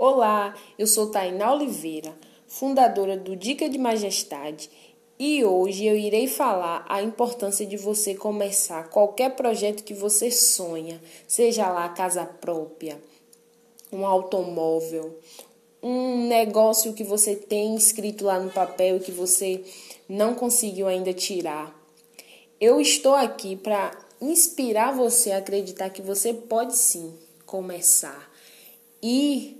Olá, eu sou Tainá Oliveira, fundadora do Dica de Majestade, e hoje eu irei falar a importância de você começar qualquer projeto que você sonha, seja lá casa própria, um automóvel, um negócio que você tem escrito lá no papel e que você não conseguiu ainda tirar. Eu estou aqui para inspirar você a acreditar que você pode sim começar e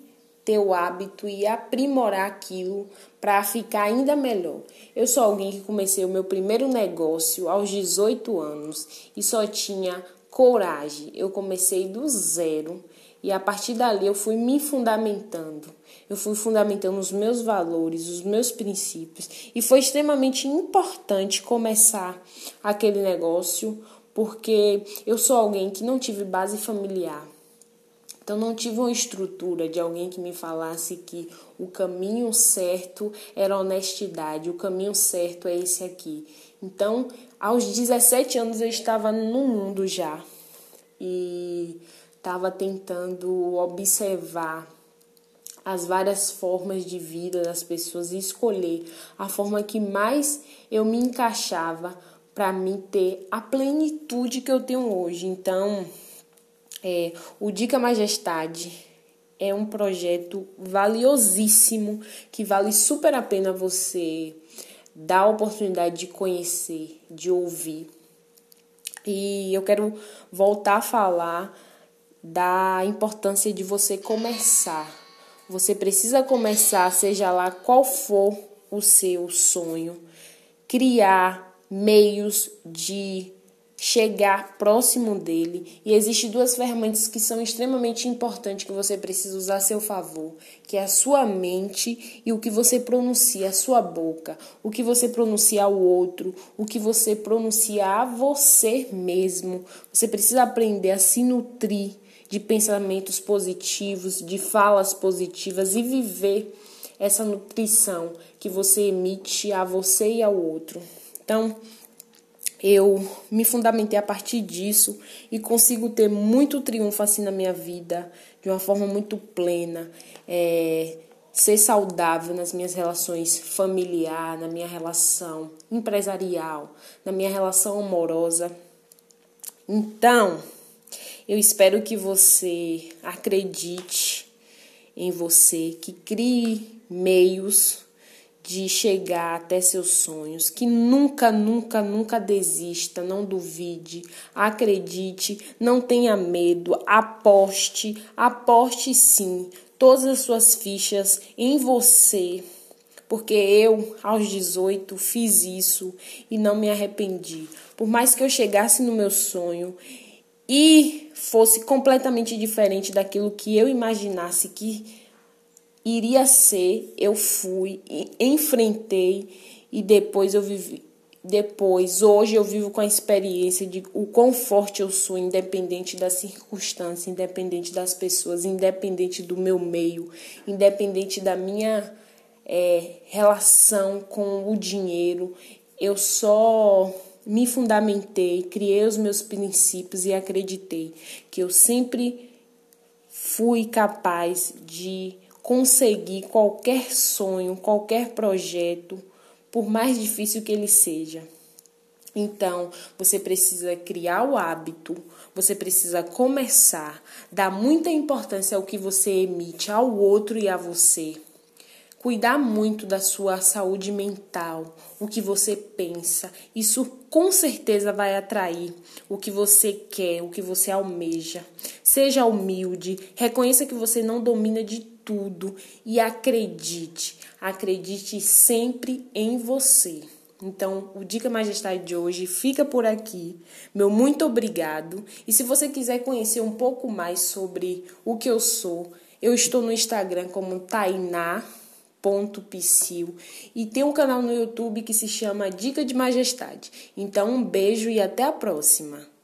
ter o hábito e aprimorar aquilo para ficar ainda melhor. Eu sou alguém que comecei o meu primeiro negócio aos 18 anos e só tinha coragem. Eu comecei do zero e a partir dali eu fui me fundamentando. Eu fui fundamentando os meus valores, os meus princípios e foi extremamente importante começar aquele negócio porque eu sou alguém que não tive base familiar. Então não tive uma estrutura de alguém que me falasse que o caminho certo era honestidade, o caminho certo é esse aqui. Então, aos 17 anos eu estava no mundo já e estava tentando observar as várias formas de vida das pessoas e escolher a forma que mais eu me encaixava para mim ter a plenitude que eu tenho hoje. Então, é, o Dica Majestade é um projeto valiosíssimo que vale super a pena você dar a oportunidade de conhecer, de ouvir. E eu quero voltar a falar da importância de você começar. Você precisa começar, seja lá qual for o seu sonho, criar meios de chegar próximo dele. E existem duas ferramentas que são extremamente importantes que você precisa usar a seu favor, que é a sua mente e o que você pronuncia, a sua boca, o que você pronuncia ao outro, o que você pronuncia a você mesmo. Você precisa aprender a se nutrir de pensamentos positivos, de falas positivas e viver essa nutrição que você emite a você e ao outro. Então, eu me fundamentei a partir disso e consigo ter muito triunfo assim na minha vida, de uma forma muito plena. É, ser saudável nas minhas relações familiar, na minha relação empresarial, na minha relação amorosa. Então, eu espero que você acredite em você, que crie meios de chegar até seus sonhos, que nunca, nunca, nunca desista, não duvide, acredite, não tenha medo, aposte, aposte sim todas as suas fichas em você. Porque eu, aos 18, fiz isso e não me arrependi. Por mais que eu chegasse no meu sonho e fosse completamente diferente daquilo que eu imaginasse que iria ser, eu fui, enfrentei e depois eu vivi. Depois, hoje eu vivo com a experiência de o quão forte eu sou, independente da circunstância, independente das pessoas, independente do meu meio, independente da minha é, relação com o dinheiro. Eu só me fundamentei, criei os meus princípios e acreditei que eu sempre fui capaz de conseguir qualquer sonho, qualquer projeto, por mais difícil que ele seja. Então, você precisa criar o hábito, você precisa começar, dar muita importância ao que você emite ao outro e a você. Cuidar muito da sua saúde mental, o que você pensa. Isso com certeza vai atrair o que você quer, o que você almeja. Seja humilde, reconheça que você não domina de tudo e acredite, acredite sempre em você. Então, o Dica Majestade de hoje fica por aqui. Meu muito obrigado. E se você quiser conhecer um pouco mais sobre o que eu sou, eu estou no Instagram como tainá.psil e tem um canal no YouTube que se chama Dica de Majestade. Então, um beijo e até a próxima.